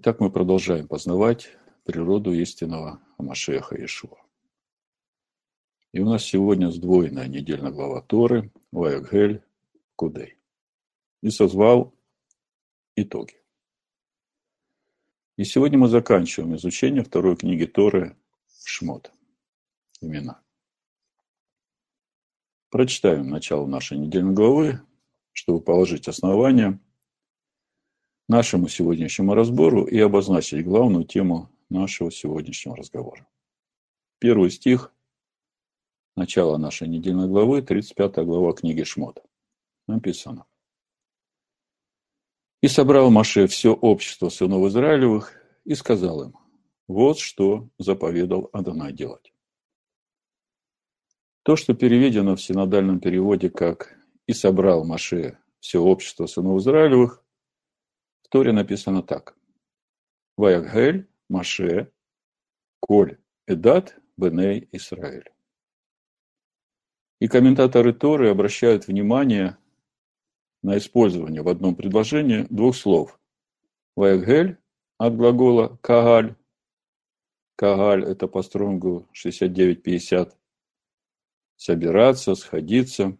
Итак, мы продолжаем познавать природу истинного Машеха Иешуа. И у нас сегодня сдвоенная недельная глава Торы Ваягель Кудей. И созвал итоги. И сегодня мы заканчиваем изучение второй книги Торы Шмот. Имена. Прочитаем начало нашей недельной главы, чтобы положить основания нашему сегодняшнему разбору и обозначить главную тему нашего сегодняшнего разговора. Первый стих, начало нашей недельной главы, 35 глава книги Шмот. Написано. «И собрал Маше все общество сынов Израилевых и сказал им, вот что заповедал Адонай делать. То, что переведено в синодальном переводе как «и собрал Маше все общество сынов Израилевых», Торе написано так. Ваягель, Маше, Коль, Эдат, Беней, Исраэль. И комментаторы Торы обращают внимание на использование в одном предложении двух слов. Ваягель от глагола кагаль. Кагаль – это по стронгу 69-50. Собираться, сходиться,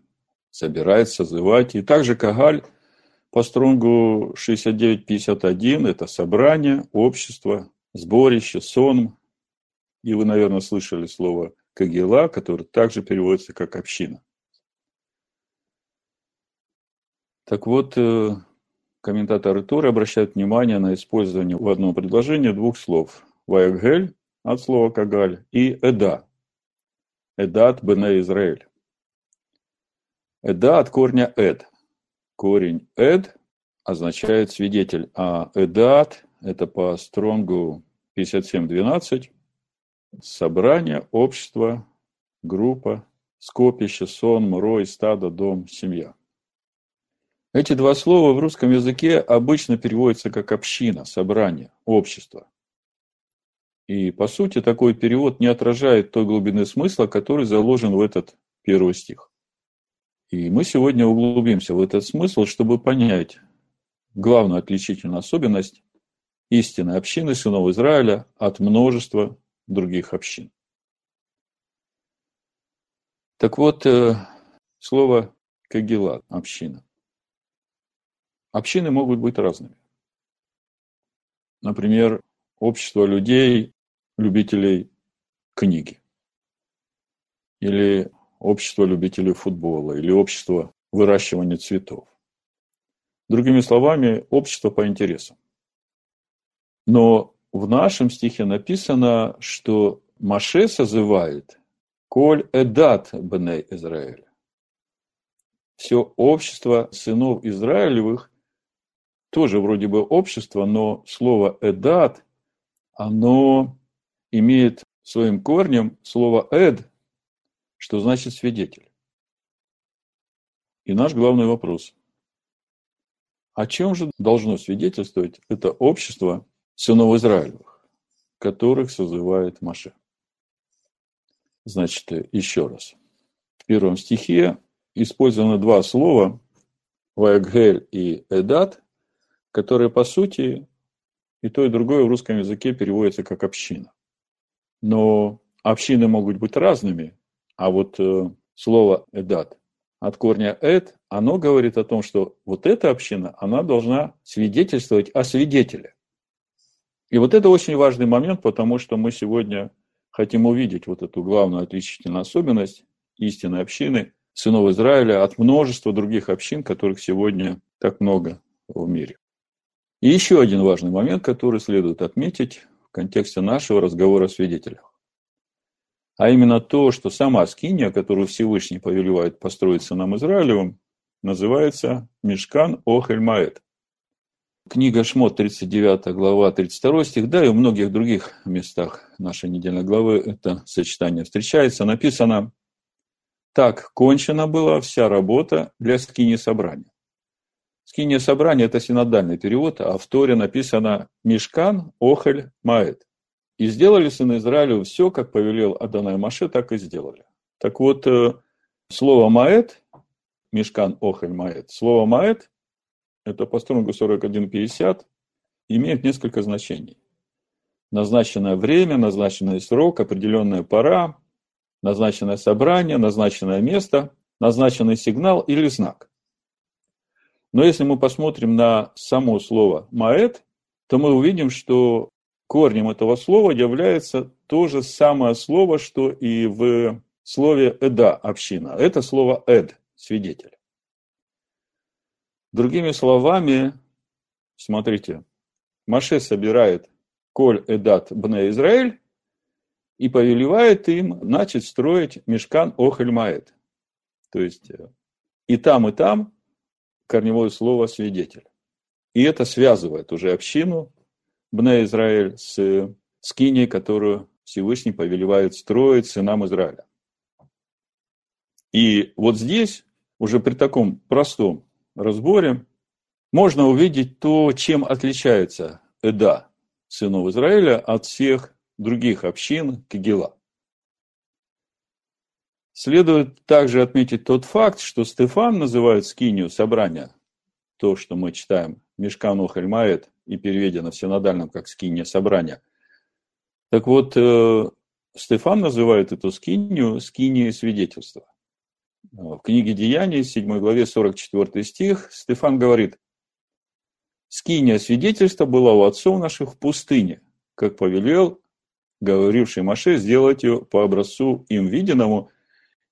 собирать, созывать. И также кагаль – по стронгу 6951 это собрание, общество, сборище, сон. И вы, наверное, слышали слово Кагила, которое также переводится как община. Так вот, э, комментаторы Торы обращают внимание на использование в одном предложении двух слов. Ваягель от слова Кагаль и Эда. Эдат Бене Израиль. Эда от корня Эд. Корень «эд» означает свидетель, а «эдат» – это по стронгу 57.12 – собрание, общество, группа, скопище, сон, рой, стадо, дом, семья. Эти два слова в русском языке обычно переводятся как община, собрание, общество. И, по сути, такой перевод не отражает той глубины смысла, который заложен в этот первый стих. И мы сегодня углубимся в этот смысл, чтобы понять главную отличительную особенность истинной общины сынов Израиля от множества других общин. Так вот, э, слово Кагила – община. Общины могут быть разными. Например, общество людей, любителей книги. Или общество любителей футбола или общество выращивания цветов. Другими словами, общество по интересам. Но в нашем стихе написано, что Маше созывает «Коль эдат бней Израиля». Все общество сынов Израилевых тоже вроде бы общество, но слово «эдат», оно имеет своим корнем слово «эд», что значит свидетель? И наш главный вопрос. О чем же должно свидетельствовать это общество сынов Израилевых, которых созывает Маше? Значит, еще раз. В первом стихе использованы два слова «ваягель» и «эдат», которые, по сути, и то, и другое в русском языке переводятся как «община». Но общины могут быть разными, а вот э, слово «эдат» от корня «эд», оно говорит о том, что вот эта община, она должна свидетельствовать о свидетеле. И вот это очень важный момент, потому что мы сегодня хотим увидеть вот эту главную отличительную особенность истинной общины сынов Израиля от множества других общин, которых сегодня так много в мире. И еще один важный момент, который следует отметить в контексте нашего разговора о свидетелях а именно то, что сама скиния, которую Всевышний повелевает построить сынам Израилевым, называется Мешкан Охель Маэт. Книга Шмот, 39 глава, 32 стих, да и в многих других местах нашей недельной главы это сочетание встречается. Написано, так кончена была вся работа для скини собрания. Скиния собрания – это синодальный перевод, а в Торе написано «Мешкан Охель Маэт». И сделали сыны Израилю все, как повелел Адонай Маше, так и сделали. Так вот, э, слово «маэт», Мешкан Охель Маэт, слово «маэт» – это по стронгу 41.50, имеет несколько значений. Назначенное время, назначенный срок, определенная пора, назначенное собрание, назначенное место, назначенный сигнал или знак. Но если мы посмотрим на само слово «маэт», то мы увидим, что корнем этого слова является то же самое слово, что и в слове «эда» – община. Это слово «эд» – свидетель. Другими словами, смотрите, Маше собирает «Коль эдат бне Израиль» и повелевает им начать строить мешкан Охель Маэт. То есть э, и там, и там корневое слово «свидетель». И это связывает уже общину Бне Израиль с скиней, которую Всевышний повелевает строить сынам Израиля. И вот здесь, уже при таком простом разборе, можно увидеть то, чем отличается Эда, сынов Израиля, от всех других общин Кигела. Следует также отметить тот факт, что Стефан называет скинию собрания, то, что мы читаем, Мешкану Хельмаэт, и переведено в синодальном как скиния собрания. Так вот, э, Стефан называет эту скинию скинией свидетельства. В книге Деяний, 7 главе, 44 стих, Стефан говорит, «Скиния свидетельства была у отцов наших в пустыне, как повелел говоривший Маше сделать ее по образцу им виденному,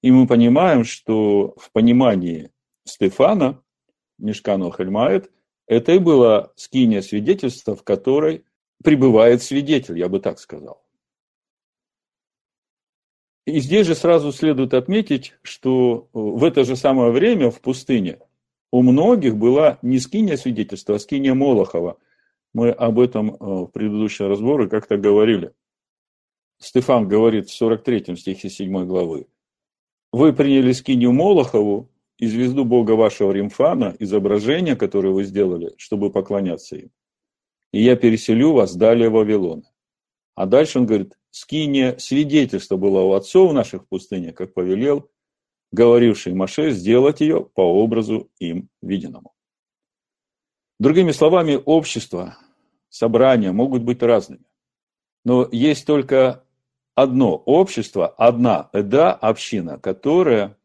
и мы понимаем, что в понимании Стефана, Мешкану Хельмаэт, это и было скиния свидетельства, в которой пребывает свидетель, я бы так сказал. И здесь же сразу следует отметить, что в это же самое время в пустыне у многих была не скиния свидетельства, а скиния Молохова. Мы об этом э, в предыдущем разборе как-то говорили. Стефан говорит в 43 стихе 7 главы. Вы приняли скинию Молохову и звезду бога вашего Римфана, изображение, которое вы сделали, чтобы поклоняться им. И я переселю вас далее в Вавилон. А дальше он говорит, скиния свидетельство было у отцов наших в пустыне, как повелел, говоривший Маше сделать ее по образу им виденному. Другими словами, общество, собрания могут быть разными. Но есть только одно общество, одна эда, община, которая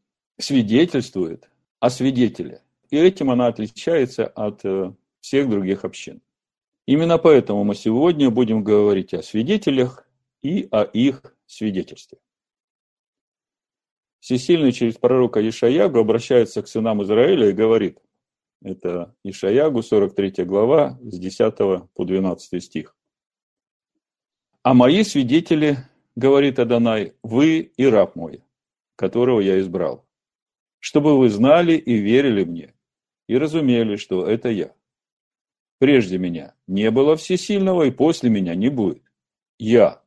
свидетельствует о свидетеле. И этим она отличается от э, всех других общин. Именно поэтому мы сегодня будем говорить о свидетелях и о их свидетельстве. Всесильный через пророка Ишаягу обращается к сынам Израиля и говорит, это Ишаягу, 43 глава, с 10 по 12 стих. «А мои свидетели говорит Адонай, вы и раб мой, которого я избрал, чтобы вы знали и верили мне, и разумели, что это я. Прежде меня не было всесильного, и после меня не будет. Я,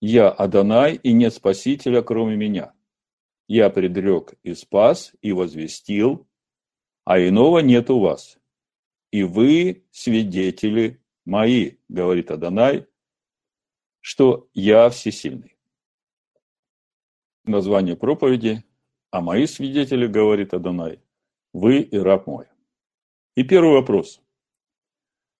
я Адонай, и нет спасителя, кроме меня. Я предрек и спас, и возвестил, а иного нет у вас. И вы свидетели мои, говорит Адонай, что я всесильный. Название проповеди «А мои свидетели, говорит Адонай, вы и раб мой». И первый вопрос.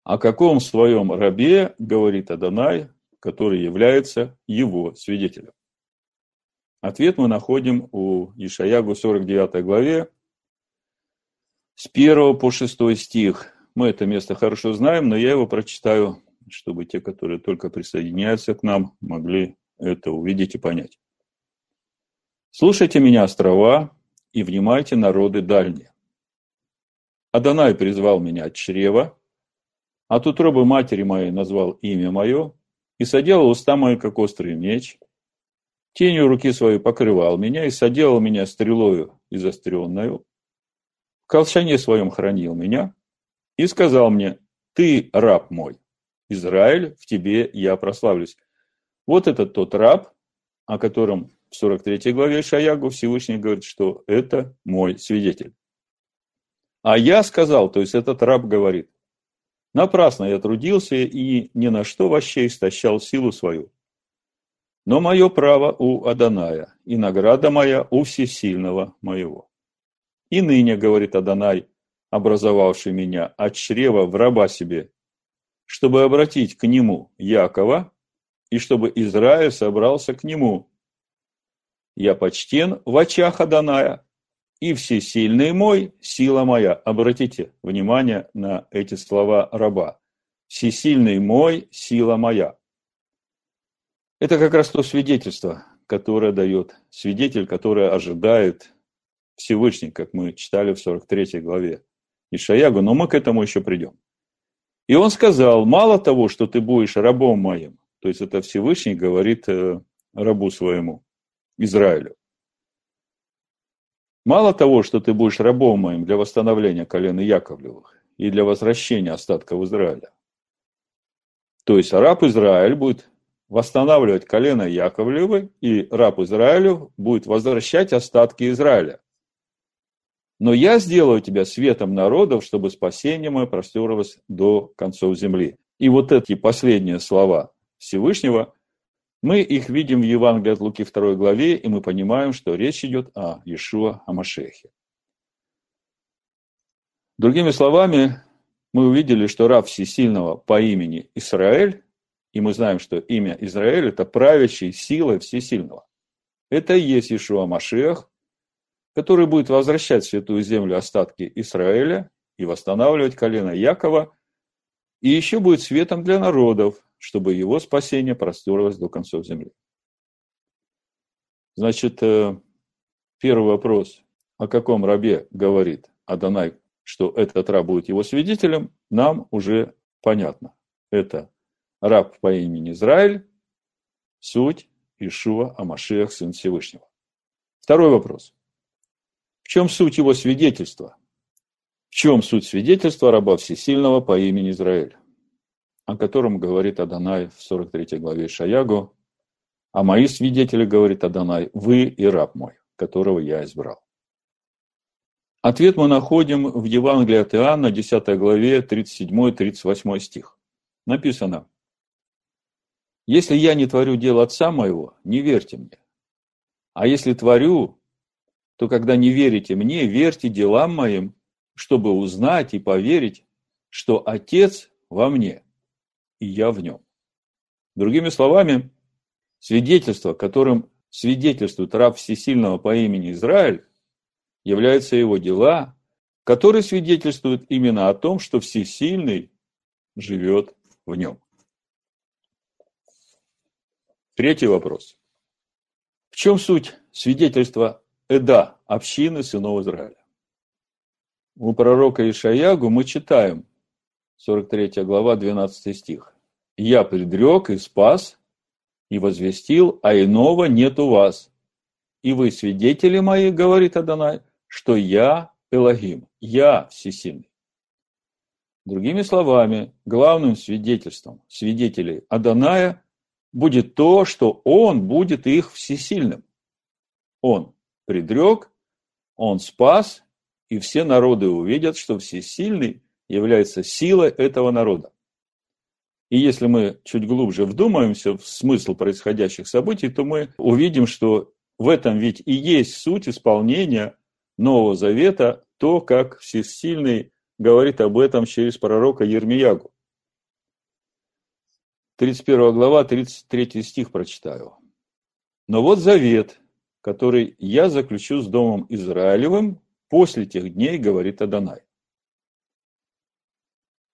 О каком своем рабе говорит Адонай, который является его свидетелем? Ответ мы находим у Ишаягу 49 главе с 1 по 6 стих. Мы это место хорошо знаем, но я его прочитаю чтобы те, которые только присоединяются к нам, могли это увидеть и понять. Слушайте меня, острова, и внимайте, народы дальние. Адонай призвал меня от чрева, от утробы матери моей назвал имя мое, и соделал уста мои, как острый меч. Тенью руки своей покрывал меня и соделал меня стрелою изостренную. В колчане своем хранил меня и сказал мне, ты раб мой. Израиль, в тебе я прославлюсь. Вот этот тот раб, о котором в 43 главе Шаягу Всевышний говорит, что это мой свидетель. А я сказал, то есть этот раб говорит, напрасно я трудился и ни на что вообще истощал силу свою. Но мое право у Аданая, и награда моя у всесильного моего. И ныне, говорит Аданай, образовавший меня от чрева в раба себе, чтобы обратить к нему Якова, и чтобы Израиль собрался к нему. Я почтен в очах Аданая, и всесильный мой, сила моя. Обратите внимание на эти слова раба. Всесильный мой, сила моя. Это как раз то свидетельство, которое дает свидетель, который ожидает Всевышний, как мы читали в 43 главе Ишаягу, но мы к этому еще придем. И он сказал, мало того, что ты будешь рабом моим, то есть это Всевышний говорит э, рабу своему, Израилю. Мало того, что ты будешь рабом моим для восстановления колена Яковлевых и для возвращения остатков Израиля. То есть раб Израиль будет восстанавливать колено Яковлевы, и раб Израилю будет возвращать остатки Израиля. Но я сделаю тебя светом народов, чтобы спасение мое простерлось до концов земли. И вот эти последние слова Всевышнего, мы их видим в Евангелии от Луки 2 главе, и мы понимаем, что речь идет о Иешуа, о Машехе. Другими словами, мы увидели, что раб всесильного по имени Израиль, и мы знаем, что имя Израиль – это правящей силой всесильного. Это и есть Ишуа Машех, который будет возвращать в Святую Землю остатки Израиля и восстанавливать колено Якова, и еще будет светом для народов, чтобы его спасение простерлось до концов земли. Значит, э, первый вопрос, о каком рабе говорит Адонай, что этот раб будет его свидетелем, нам уже понятно. Это раб по имени Израиль, суть Ишуа Амашех, сын Всевышнего. Второй вопрос. В чем суть его свидетельства? Чем суть свидетельства раба Всесильного по имени Израиль, о котором говорит Адонай в 43 главе Шаягу, а мои свидетели, говорит Адонай, вы и раб мой, которого я избрал. Ответ мы находим в Евангелии от Иоанна, 10 главе, 37-38 стих. Написано, «Если я не творю дело Отца моего, не верьте мне. А если творю, то когда не верите мне, верьте делам моим, чтобы узнать и поверить, что Отец во мне, и я в нем. Другими словами, свидетельство, которым свидетельствует раб всесильного по имени Израиль, являются его дела, которые свидетельствуют именно о том, что всесильный живет в нем. Третий вопрос. В чем суть свидетельства Эда, общины сынов Израиля. У пророка Ишаягу мы читаем, 43 глава, 12 стих. «Я предрек и спас, и возвестил, а иного нет у вас. И вы свидетели мои, говорит Адонай, что я Элогим, я всесильный». Другими словами, главным свидетельством свидетелей Адоная будет то, что он будет их всесильным. Он предрек, он спас, и все народы увидят, что всесильный является силой этого народа. И если мы чуть глубже вдумаемся в смысл происходящих событий, то мы увидим, что в этом ведь и есть суть исполнения Нового Завета, то, как Всесильный говорит об этом через пророка Ермиягу. 31 глава, 33 стих прочитаю. «Но вот завет, который я заключу с Домом Израилевым после тех дней, говорит Адонай.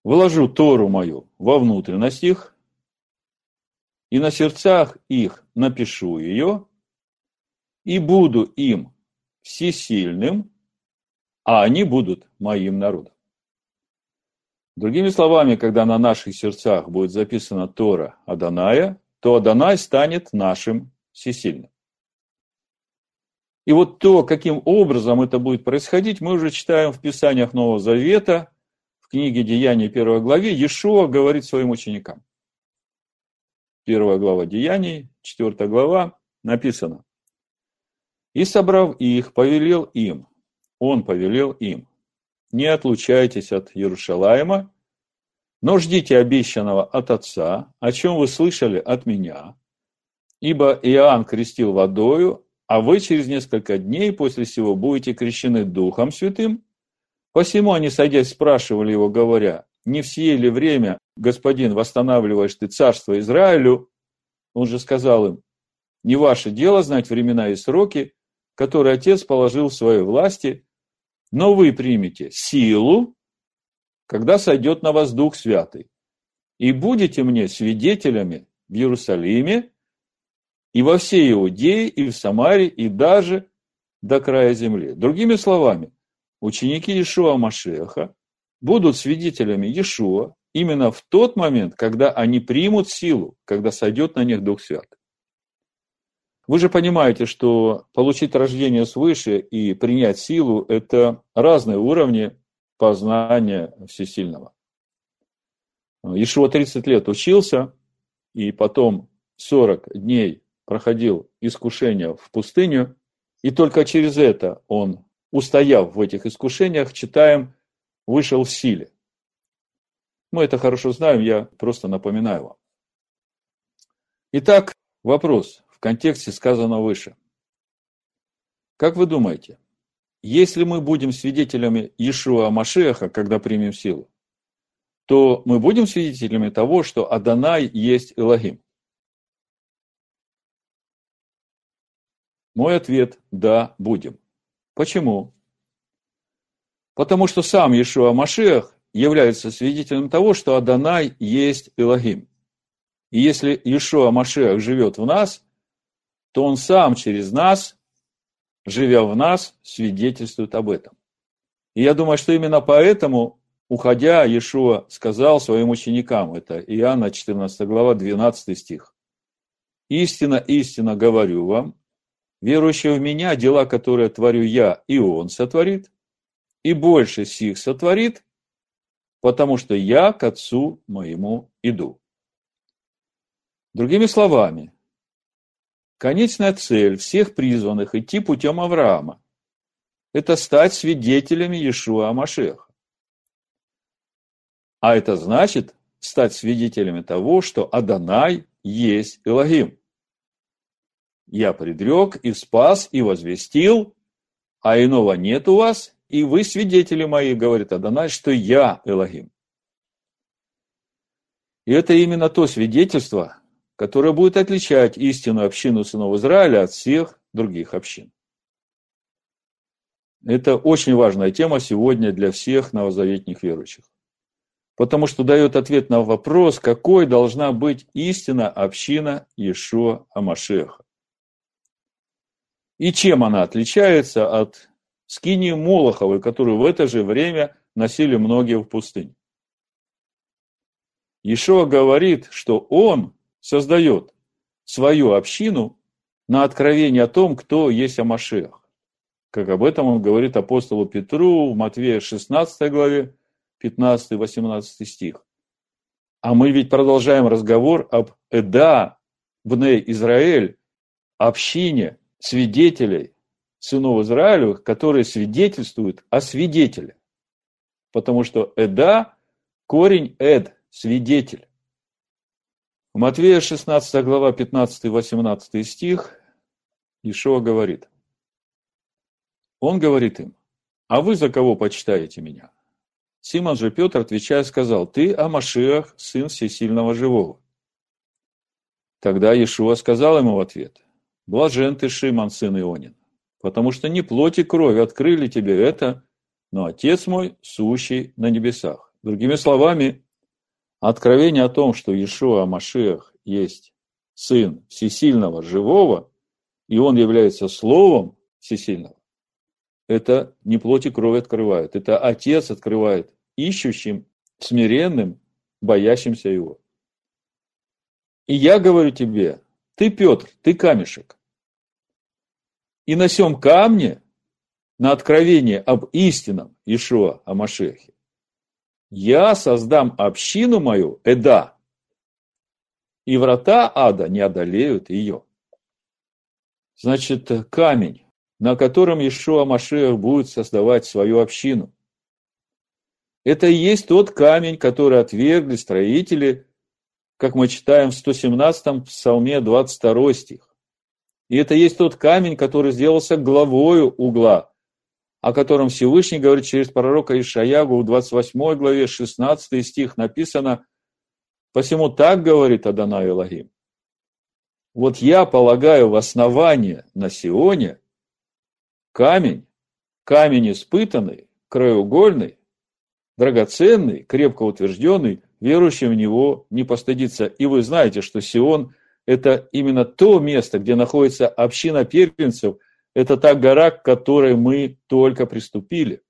Вложу Тору мою во внутренность их, и на сердцах их напишу ее, и буду им всесильным, а они будут моим народом. Другими словами, когда на наших сердцах будет записана Тора Аданая, то Адонай станет нашим всесильным. И вот то, каким образом это будет происходить, мы уже читаем в Писаниях Нового Завета, в книге Деяний первой главе, Иешуа говорит своим ученикам. Первая глава Деяний, четвертая глава, написано. «И, собрав их, повелел им, он повелел им, не отлучайтесь от Иерушалаема, но ждите обещанного от Отца, о чем вы слышали от меня, ибо Иоанн крестил водою, а вы через несколько дней после сего будете крещены Духом Святым. Посему они, садясь, спрашивали его, говоря, не в ли время, господин, восстанавливаешь ты царство Израилю, он же сказал им, не ваше дело знать времена и сроки, которые Отец положил в своей власти, но вы примете силу, когда сойдет на вас Дух Святый, и будете мне свидетелями в Иерусалиме и во всей Иудее, и в Самаре, и даже до края земли. Другими словами, ученики Иешуа Машеха будут свидетелями Иешуа именно в тот момент, когда они примут силу, когда сойдет на них Дух Святый. Вы же понимаете, что получить рождение свыше и принять силу – это разные уровни познания всесильного. Ишуа 30 лет учился, и потом 40 дней проходил искушение в пустыню, и только через это он, устояв в этих искушениях, читаем, вышел в силе. Мы это хорошо знаем, я просто напоминаю вам. Итак, вопрос в контексте сказанного выше. Как вы думаете, если мы будем свидетелями Иешуа Машеха, когда примем силу, то мы будем свидетелями того, что Адонай есть Элогим? Мой ответ – да, будем. Почему? Потому что сам Иешуа Машех является свидетелем того, что Адонай есть Элогим. И если Иешуа Машех живет в нас, то он сам через нас, живя в нас, свидетельствует об этом. И я думаю, что именно поэтому, уходя, Иешуа сказал своим ученикам, это Иоанна 14 глава, 12 стих. «Истина, истина говорю вам, верующий в меня, дела, которые творю я, и он сотворит, и больше сих сотворит, потому что я к отцу моему иду». Другими словами, Конечная цель всех призванных идти путем Авраама – это стать свидетелями Иешуа Амашеха. А это значит стать свидетелями того, что Адонай есть Элогим. Я предрек и спас, и возвестил, а иного нет у вас, и вы свидетели мои, говорит Адонай, что я Элогим. И это именно то свидетельство, которая будет отличать истинную общину сынов Израиля от всех других общин. Это очень важная тема сегодня для всех новозаветних верующих. Потому что дает ответ на вопрос, какой должна быть истина община Иешуа Амашеха. И чем она отличается от скинии Молоховой, которую в это же время носили многие в пустыне. Иешуа говорит, что он создает свою общину на откровение о том, кто есть Амашех. Как об этом он говорит апостолу Петру в Матвея 16 главе, 15-18 стих. А мы ведь продолжаем разговор об Эда, Бней Израиль, общине свидетелей сынов Израиля, которые свидетельствуют о свидетеле. Потому что Эда – корень Эд, свидетель. В Матвея 16 глава 15-18 стих Ишуа говорит. Он говорит им, а вы за кого почитаете меня? Симон же Петр, отвечая, сказал, ты Амашиах, сын всесильного живого. Тогда Иешуа сказал ему в ответ, блажен ты, Шимон, сын Ионин, потому что не плоть и кровь открыли тебе это, но Отец мой, сущий на небесах. Другими словами, Откровение о том, что Иешуа Машиах есть Сын Всесильного Живого, и Он является Словом Всесильного, это не плоть и кровь открывает, это Отец открывает ищущим, смиренным, боящимся Его. И я говорю тебе, ты, Петр, ты камешек. И на сем камне, на откровение об истинном Ишуа, о Машехе, я создам общину мою, Эда, и врата ада не одолеют ее. Значит, камень, на котором Ишуа Машех будет создавать свою общину. Это и есть тот камень, который отвергли строители, как мы читаем в 117-м псалме 22 стих. И это есть тот камень, который сделался главою угла о котором Всевышний говорит через пророка Ишаягу в 28 главе 16 стих написано «Посему так говорит Адонай Элогим, вот я полагаю в основание на Сионе камень, камень испытанный, краеугольный, драгоценный, крепко утвержденный, верующий в него не постыдится. И вы знаете, что Сион – это именно то место, где находится община первенцев, это та гора, к которой мы только приступили.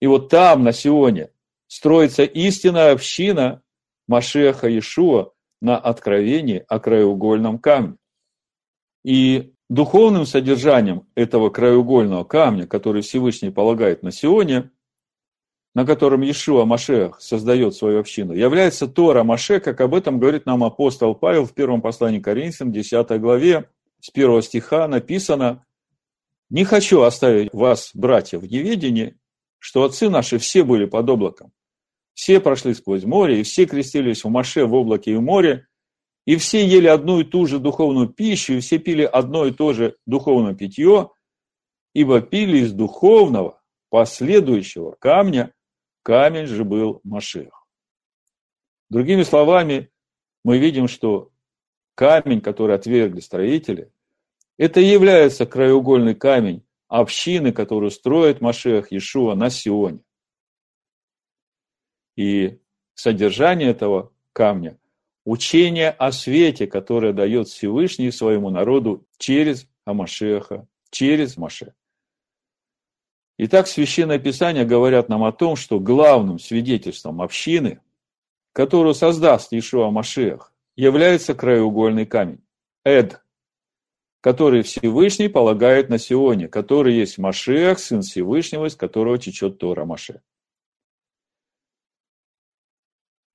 И вот там, на Сионе, строится истинная община Машеха Иешуа на откровении о краеугольном камне. И духовным содержанием этого краеугольного камня, который Всевышний полагает на Сионе, на котором Иешуа Машех создает свою общину, является Тора Маше, как об этом говорит нам апостол Павел в первом послании к Коринфянам, 10 главе, с первого стиха написано «Не хочу оставить вас, братья, в неведении, что отцы наши все были под облаком. Все прошли сквозь море, и все крестились в Маше в облаке и море, и все ели одну и ту же духовную пищу, и все пили одно и то же духовное питье, ибо пили из духовного, последующего камня, камень же был Машех. Другими словами, мы видим, что камень, который отвергли строители, это и является краеугольный камень общины, которую строит Машех Иешуа на Сионе. И содержание этого камня – учение о свете, которое дает Всевышний своему народу через Амашеха, через Маше. Итак, Священное Писание говорят нам о том, что главным свидетельством общины, которую создаст Ишуа Машех, является краеугольный камень – Эд, который Всевышний полагает на Сионе, который есть Машех, Сын Всевышнего, из которого течет Тора Маше.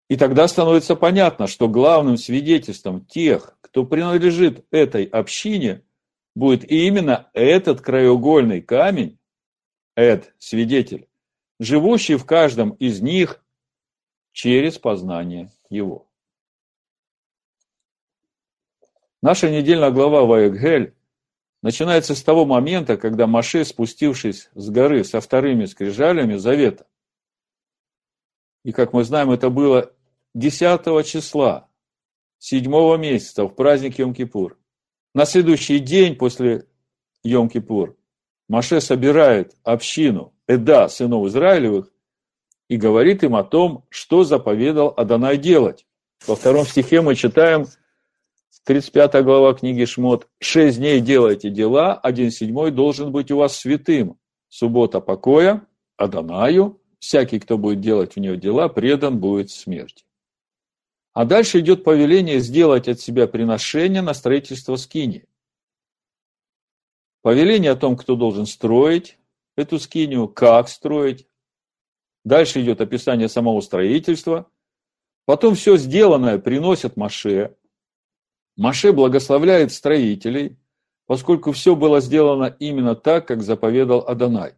И тогда становится понятно, что главным свидетельством тех, кто принадлежит этой общине, будет именно этот краеугольный камень, Эд, свидетель, живущий в каждом из них через познание его. Наша недельная глава Ваегель начинается с того момента, когда Маше, спустившись с горы со вторыми скрижалями завета, и, как мы знаем, это было 10 числа 7 месяца в праздник Йом-Кипур. На следующий день после Йом-Кипур Маше собирает общину Эда, сынов Израилевых, и говорит им о том, что заповедал Адонай делать. Во втором стихе мы читаем – 35 глава книги Шмот. «Шесть дней делайте дела, один седьмой должен быть у вас святым. Суббота покоя, Адонаю, всякий, кто будет делать в нее дела, предан будет смерти». А дальше идет повеление сделать от себя приношение на строительство скини. Повеление о том, кто должен строить эту скинию, как строить. Дальше идет описание самого строительства. Потом все сделанное приносят Маше, Маше благословляет строителей, поскольку все было сделано именно так, как заповедал Адонай.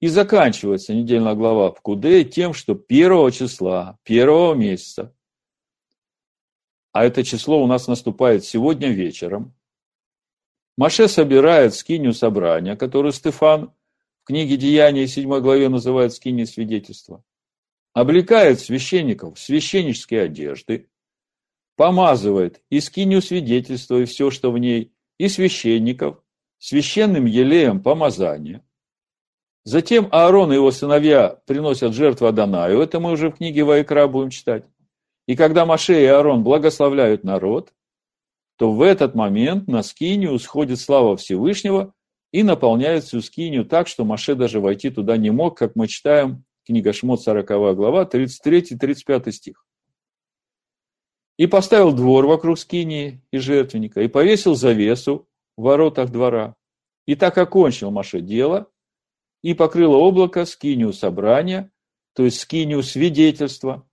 И заканчивается недельная глава в Куде тем, что первого числа, первого месяца, а это число у нас наступает сегодня вечером, Маше собирает скинию собрания, которую Стефан в книге Деяния 7 главе называет скиней свидетельства, облекает священников в священнические одежды, помазывает и скинию свидетельства и все, что в ней, и священников, священным елеем помазания. Затем Аарон и его сыновья приносят жертву Адонаю, это мы уже в книге Вайкра будем читать. И когда Маше и Аарон благословляют народ, то в этот момент на скинию сходит слава Всевышнего и наполняет всю скинию так, что Маше даже войти туда не мог, как мы читаем книга Шмот 40 глава, 33-35 стих и поставил двор вокруг скинии и жертвенника, и повесил завесу в воротах двора. И так окончил Маше дело, и покрыло облако скинию собрания, то есть скинию свидетельства,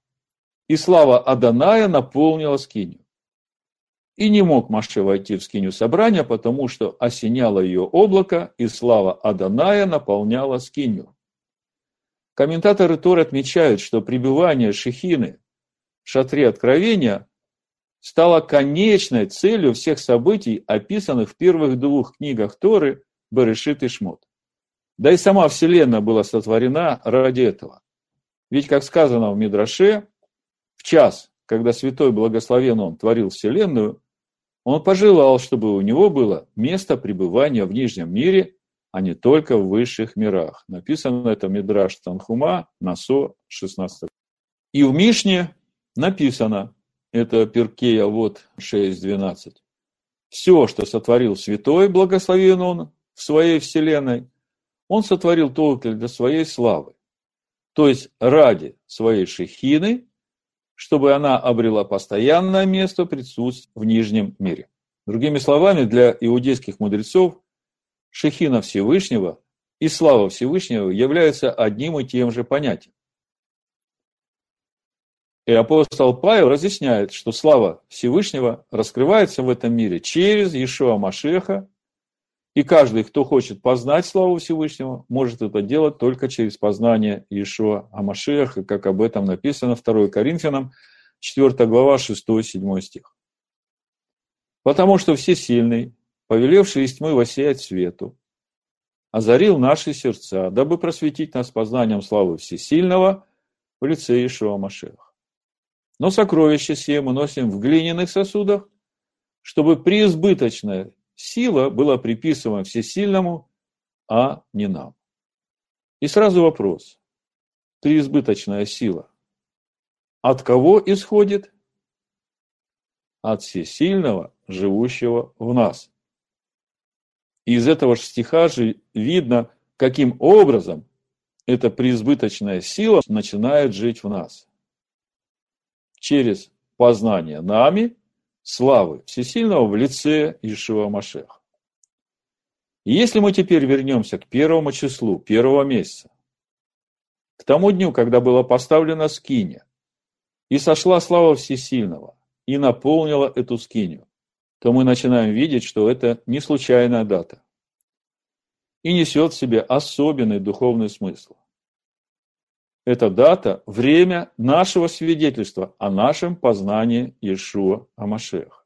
и слава Аданая наполнила скинию. И не мог Маше войти в скинию собрания, потому что осеняло ее облако, и слава Аданая наполняла скинию. Комментаторы Тор отмечают, что пребывание Шехины в шатре откровения стала конечной целью всех событий, описанных в первых двух книгах Торы Берешит и Шмот. Да и сама Вселенная была сотворена ради этого. Ведь, как сказано в Мидраше, в час, когда Святой Благословен Он творил Вселенную, Он пожелал, чтобы у Него было место пребывания в Нижнем мире, а не только в высших мирах. Написано это Мидраш Танхума, Насо, 16. И в Мишне написано, это Перкея вот 6.12. Все, что сотворил Святой, благословен Он в своей Вселенной, Он сотворил только для своей славы. То есть ради своей шехины, чтобы она обрела постоянное место присутствия в Нижнем мире. Другими словами, для иудейских мудрецов шехина Всевышнего и слава Всевышнего являются одним и тем же понятием. И апостол Павел разъясняет, что слава Всевышнего раскрывается в этом мире через Иешуа Машеха, и каждый, кто хочет познать славу Всевышнего, может это делать только через познание Иешуа Амашеха, как об этом написано 2 Коринфянам, 4 глава, 6-7 стих. Потому что Всесильный, повелевший из тьмы воссиять свету, озарил наши сердца, дабы просветить нас познанием славы Всесильного в лице Иешуа Машеха. Но сокровища сие мы носим в глиняных сосудах, чтобы преизбыточная сила была приписывана всесильному, а не нам. И сразу вопрос. Преизбыточная сила. От кого исходит? От всесильного, живущего в нас. И из этого же стиха же видно, каким образом эта преизбыточная сила начинает жить в нас через познание нами славы Всесильного в лице Ишива Машеха. И если мы теперь вернемся к первому числу первого месяца, к тому дню, когда была поставлена скиня, и сошла слава Всесильного, и наполнила эту скиню, то мы начинаем видеть, что это не случайная дата и несет в себе особенный духовный смысл эта дата, время нашего свидетельства о нашем познании Иешуа Амашех.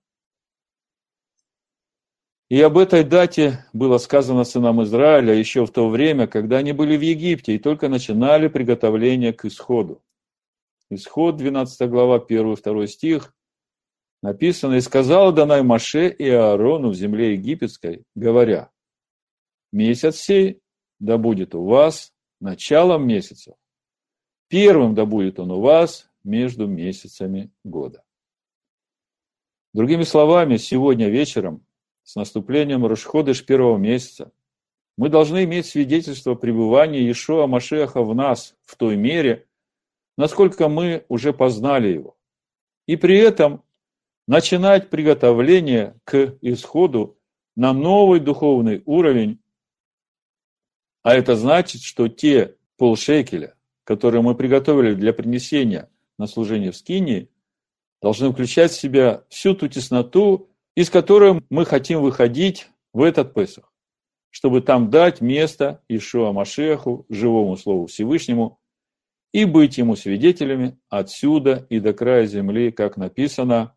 И об этой дате было сказано сынам Израиля еще в то время, когда они были в Египте и только начинали приготовление к исходу. Исход, 12 глава, 1-2 стих, написано, «И сказал Данай Маше и Аарону в земле египетской, говоря, месяц сей да будет у вас началом месяца, Первым да будет он у вас между месяцами года. Другими словами, сегодня вечером, с наступлением Рушходыш первого месяца, мы должны иметь свидетельство пребывания Иешуа Машеха в нас в той мере, насколько мы уже познали его. И при этом начинать приготовление к исходу на новый духовный уровень, а это значит, что те полшекеля, которые мы приготовили для принесения на служение в скинии, должны включать в себя всю ту тесноту, из которой мы хотим выходить в этот Песах, чтобы там дать место Ишуа Машеху, живому Слову Всевышнему, и быть ему свидетелями отсюда и до края земли, как написано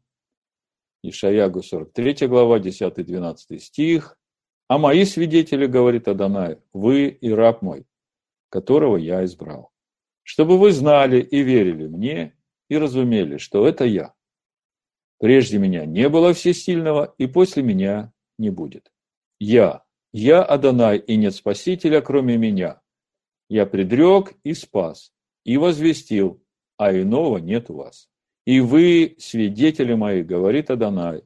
Ишаягу 43 глава, 10-12 стих. «А мои свидетели, говорит Адонай, вы и раб мой, которого я избрал» чтобы вы знали и верили мне и разумели, что это я. Прежде меня не было всесильного, и после меня не будет. Я, я Адонай, и нет спасителя, кроме меня. Я предрек и спас, и возвестил, а иного нет у вас. И вы, свидетели мои, говорит Адонай,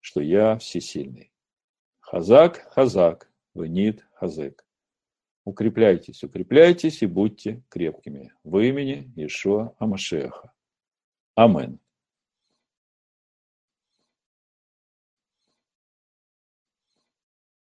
что я всесильный. Хазак, хазак, венит, хазек. Укрепляйтесь, укрепляйтесь и будьте крепкими. В имени Ишуа Амашеха. Амин.